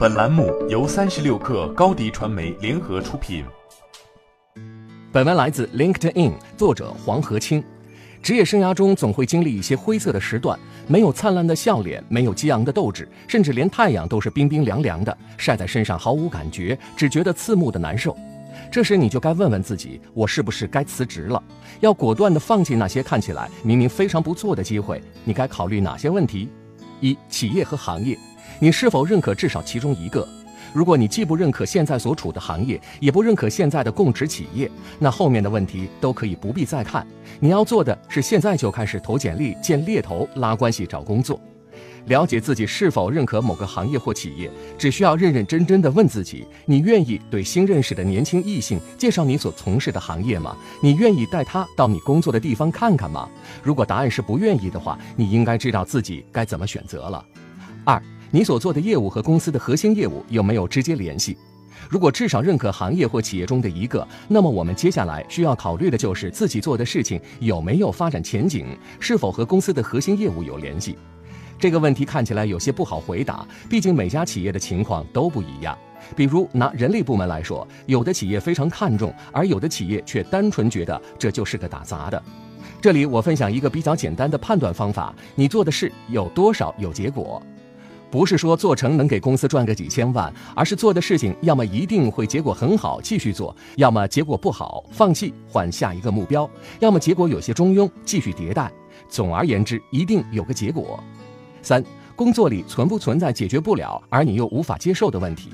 本栏目由三十六氪高低传媒联合出品。本文来自 LinkedIn，作者黄河清。职业生涯中总会经历一些灰色的时段，没有灿烂的笑脸，没有激昂的斗志，甚至连太阳都是冰冰凉凉的，晒在身上毫无感觉，只觉得刺目的难受。这时你就该问问自己，我是不是该辞职了？要果断地放弃那些看起来明明非常不错的机会。你该考虑哪些问题？一、企业和行业，你是否认可至少其中一个？如果你既不认可现在所处的行业，也不认可现在的供职企业，那后面的问题都可以不必再看。你要做的是现在就开始投简历、见猎头、拉关系、找工作。了解自己是否认可某个行业或企业，只需要认认真真的问自己：你愿意对新认识的年轻异性介绍你所从事的行业吗？你愿意带他到你工作的地方看看吗？如果答案是不愿意的话，你应该知道自己该怎么选择了。二，你所做的业务和公司的核心业务有没有直接联系？如果至少认可行业或企业中的一个，那么我们接下来需要考虑的就是自己做的事情有没有发展前景，是否和公司的核心业务有联系。这个问题看起来有些不好回答，毕竟每家企业的情况都不一样。比如拿人力部门来说，有的企业非常看重，而有的企业却单纯觉得这就是个打杂的。这里我分享一个比较简单的判断方法：你做的事有多少有结果？不是说做成能给公司赚个几千万，而是做的事情要么一定会结果很好继续做，要么结果不好放弃换下一个目标，要么结果有些中庸继续迭代。总而言之，一定有个结果。三、工作里存不存在解决不了而你又无法接受的问题？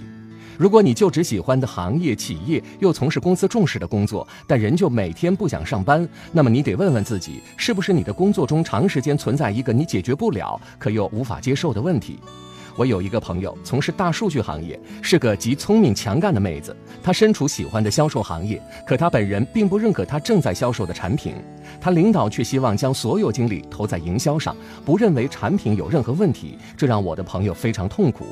如果你就只喜欢的行业、企业，又从事公司重视的工作，但仍旧每天不想上班，那么你得问问自己，是不是你的工作中长时间存在一个你解决不了可又无法接受的问题？我有一个朋友从事大数据行业，是个极聪明强干的妹子。她身处喜欢的销售行业，可她本人并不认可她正在销售的产品。她领导却希望将所有精力投在营销上，不认为产品有任何问题，这让我的朋友非常痛苦。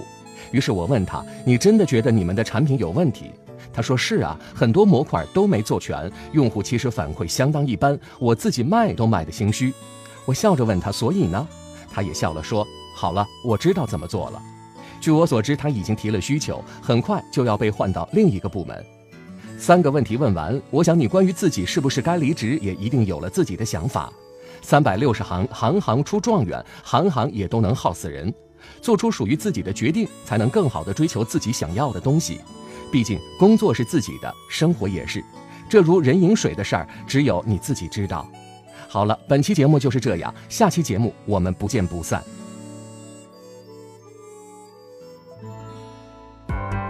于是我问他：“你真的觉得你们的产品有问题？”他说：“是啊，很多模块都没做全，用户其实反馈相当一般，我自己卖都卖得心虚。”我笑着问他：“所以呢？”他也笑了说。好了，我知道怎么做了。据我所知，他已经提了需求，很快就要被换到另一个部门。三个问题问完，我想你关于自己是不是该离职，也一定有了自己的想法。三百六十行，行行出状元，行行也都能耗死人。做出属于自己的决定，才能更好的追求自己想要的东西。毕竟，工作是自己的，生活也是。这如人饮水的事儿，只有你自己知道。好了，本期节目就是这样，下期节目我们不见不散。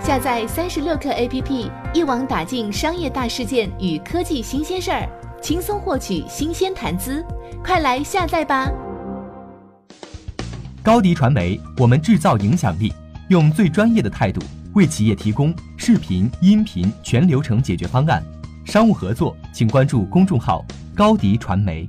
下载三十六课 APP，一网打尽商业大事件与科技新鲜事儿，轻松获取新鲜谈资。快来下载吧！高迪传媒，我们制造影响力，用最专业的态度为企业提供视频、音频全流程解决方案。商务合作，请关注公众号高迪传媒。